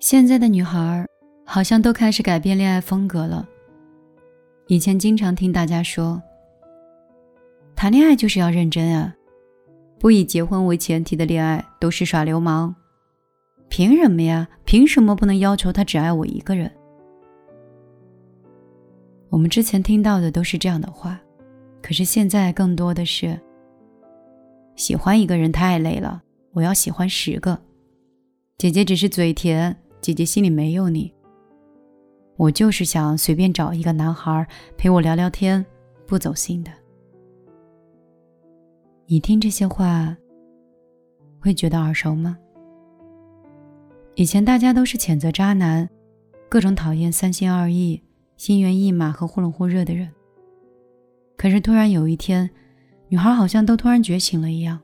现在的女孩好像都开始改变恋爱风格了。以前经常听大家说，谈恋爱就是要认真啊，不以结婚为前提的恋爱都是耍流氓。凭什么呀？凭什么不能要求他只爱我一个人？我们之前听到的都是这样的话，可是现在更多的是，喜欢一个人太累了，我要喜欢十个。姐姐只是嘴甜。姐姐心里没有你，我就是想随便找一个男孩陪我聊聊天，不走心的。你听这些话，会觉得耳熟吗？以前大家都是谴责渣男，各种讨厌三心二意、心猿意马和忽冷忽热的人。可是突然有一天，女孩好像都突然觉醒了一样，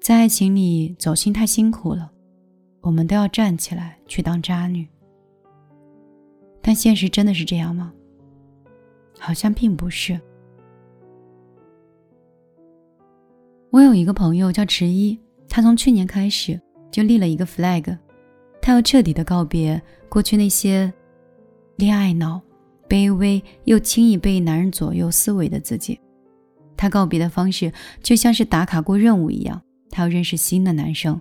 在爱情里走心太辛苦了。我们都要站起来去当渣女，但现实真的是这样吗？好像并不是。我有一个朋友叫迟一，他从去年开始就立了一个 flag，他要彻底的告别过去那些恋爱脑、卑微又轻易被男人左右思维的自己。他告别的方式就像是打卡过任务一样，他要认识新的男生。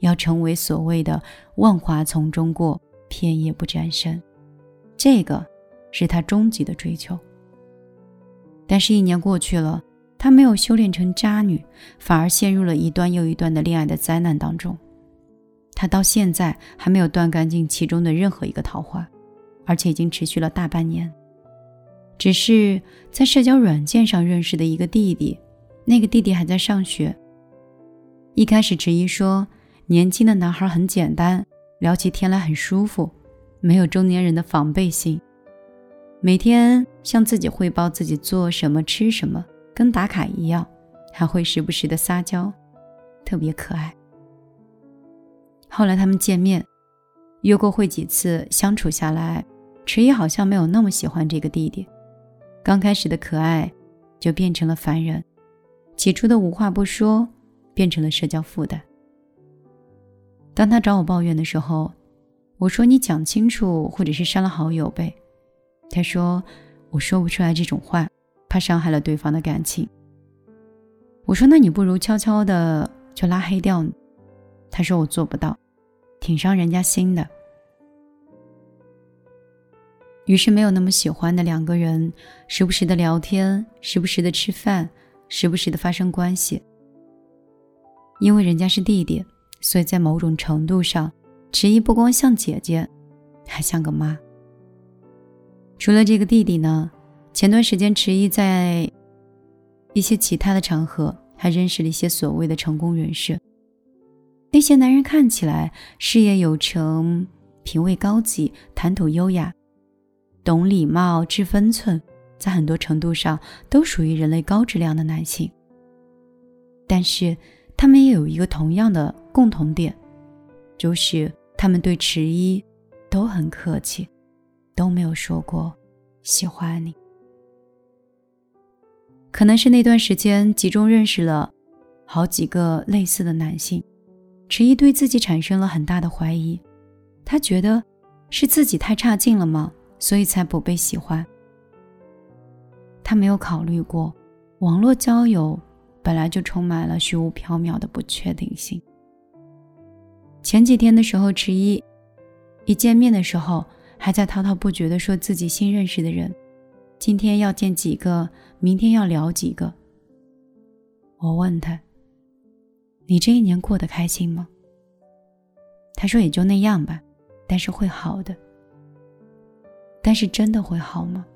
要成为所谓的万花丛中过，片叶不沾身，这个是他终极的追求。但是，一年过去了，他没有修炼成渣女，反而陷入了一段又一段的恋爱的灾难当中。他到现在还没有断干净其中的任何一个桃花，而且已经持续了大半年。只是在社交软件上认识的一个弟弟，那个弟弟还在上学。一开始，迟疑说。年轻的男孩很简单，聊起天来很舒服，没有中年人的防备心。每天向自己汇报自己做什么、吃什么，跟打卡一样，还会时不时的撒娇，特别可爱。后来他们见面，约过会几次，相处下来，迟疑好像没有那么喜欢这个弟弟。刚开始的可爱，就变成了烦人；起初的无话不说，变成了社交负担。当他找我抱怨的时候，我说：“你讲清楚，或者是删了好友呗。”他说：“我说不出来这种话，怕伤害了对方的感情。”我说：“那你不如悄悄的就拉黑掉。”他说：“我做不到，挺伤人家心的。”于是，没有那么喜欢的两个人，时不时的聊天，时不时的吃饭，时不时的发生关系，因为人家是弟弟。所以在某种程度上，迟疑不光像姐姐，还像个妈。除了这个弟弟呢，前段时间迟疑在一些其他的场合还认识了一些所谓的成功人士。那些男人看起来事业有成、品味高级、谈吐优雅、懂礼貌、知分寸，在很多程度上都属于人类高质量的男性。但是。他们也有一个同样的共同点，就是他们对迟一都很客气，都没有说过喜欢你。可能是那段时间集中认识了好几个类似的男性，迟一对自己产生了很大的怀疑，他觉得是自己太差劲了吗？所以才不被喜欢。他没有考虑过网络交友。本来就充满了虚无缥缈的不确定性。前几天的时候，迟一一见面的时候，还在滔滔不绝的说自己新认识的人，今天要见几个，明天要聊几个。我问他：“你这一年过得开心吗？”他说：“也就那样吧，但是会好的。”但是真的会好吗？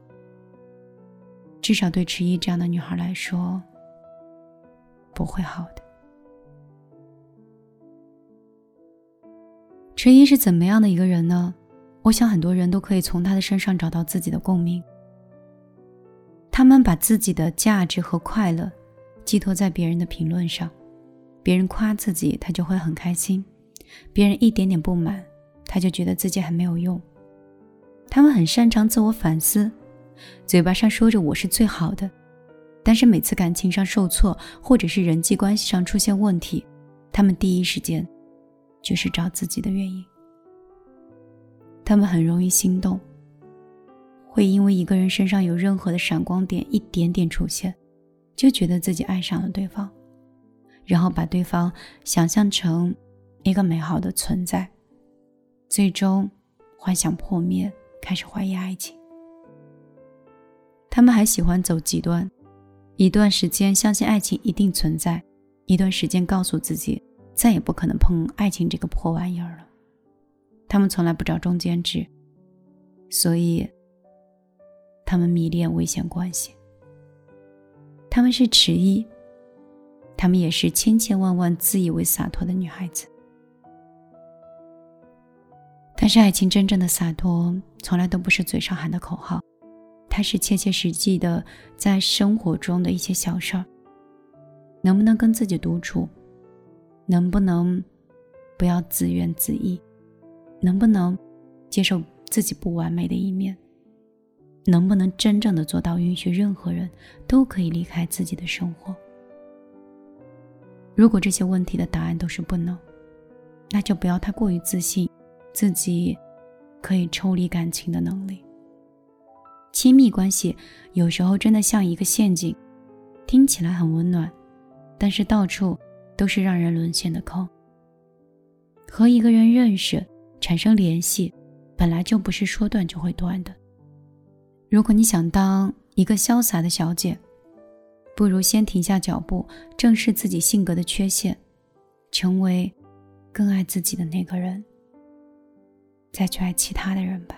至少对迟一这样的女孩来说。不会好的。陈一是怎么样的一个人呢？我想很多人都可以从他的身上找到自己的共鸣。他们把自己的价值和快乐寄托在别人的评论上，别人夸自己，他就会很开心；别人一点点不满，他就觉得自己很没有用。他们很擅长自我反思，嘴巴上说着我是最好的。但是每次感情上受挫，或者是人际关系上出现问题，他们第一时间就是找自己的原因。他们很容易心动，会因为一个人身上有任何的闪光点一点点出现，就觉得自己爱上了对方，然后把对方想象成一个美好的存在，最终幻想破灭，开始怀疑爱情。他们还喜欢走极端，一段时间相信爱情一定存在，一段时间告诉自己再也不可能碰爱情这个破玩意儿了。他们从来不找中间值，所以他们迷恋危险关系。他们是迟疑，他们也是千千万万自以为洒脱的女孩子。但是，爱情真正的洒脱，从来都不是嘴上喊的口号。它是切切实际的，在生活中的一些小事儿。能不能跟自己独处？能不能不要自怨自艾？能不能接受自己不完美的一面？能不能真正的做到允许任何人都可以离开自己的生活？如果这些问题的答案都是不能，那就不要太过于自信，自己可以抽离感情的能力。亲密关系有时候真的像一个陷阱，听起来很温暖，但是到处都是让人沦陷的坑。和一个人认识、产生联系，本来就不是说断就会断的。如果你想当一个潇洒的小姐，不如先停下脚步，正视自己性格的缺陷，成为更爱自己的那个人，再去爱其他的人吧。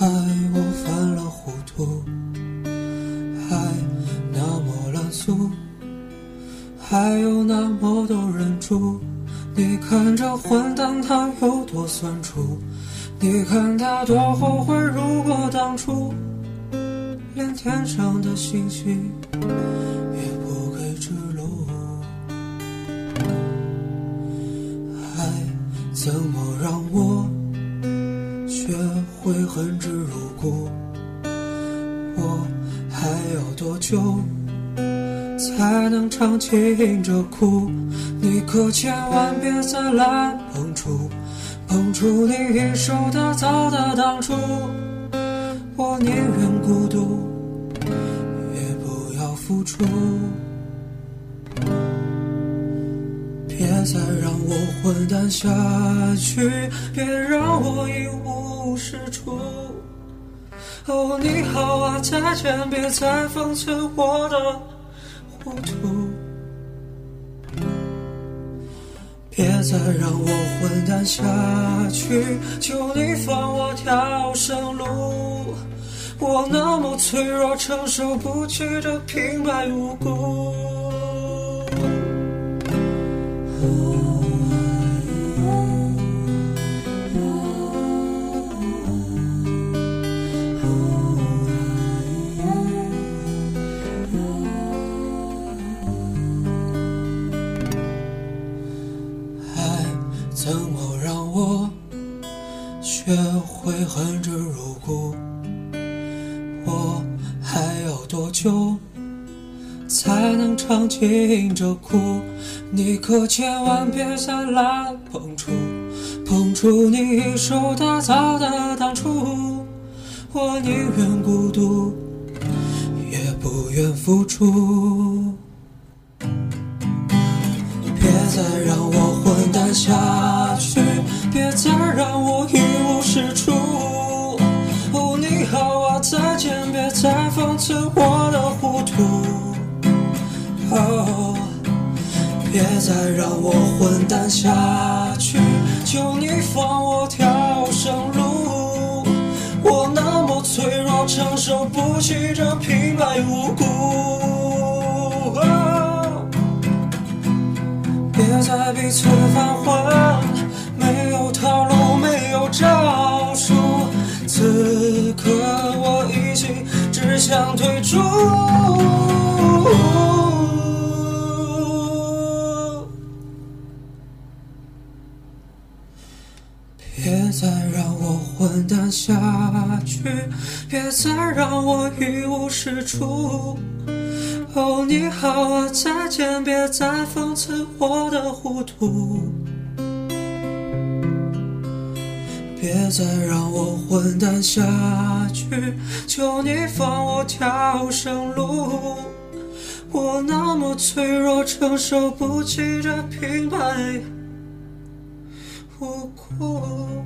爱我犯了糊涂，还那么烂俗，还有那么多人住。你看这混蛋他有多酸楚，你看他多后悔，如果当初连天上的星星恨之入骨，我还要多久才能尝尽这苦？你可千万别再来碰触，碰触你一手打造的当初。我宁愿孤独，也不要付出。再让我混蛋下去，别让我一无是处。哦，你好啊，再见，别再讽刺我的糊涂。别再让我混蛋下去，求你放我条生路。我那么脆弱，承受不起这平白无故。学会恨之入骨？我还要多久才能尝尽这苦？你可千万别再来碰触，碰触你一手打造的当初。我宁愿孤独，也不愿付出。别再让我混蛋下去，别再让我一是处。哦，你好啊，再见，别再讽刺我的糊涂。哦，别再让我混蛋下去，求你放我条生路。我那么脆弱，承受不起这平白无故。别再彼此反悔，想退出。别再让我混蛋下去别再让我一无是处。哦你好啊再见别再讽刺我的糊涂。别再让我混蛋下去，求你放我条生路。我那么脆弱，承受不起这平白无故。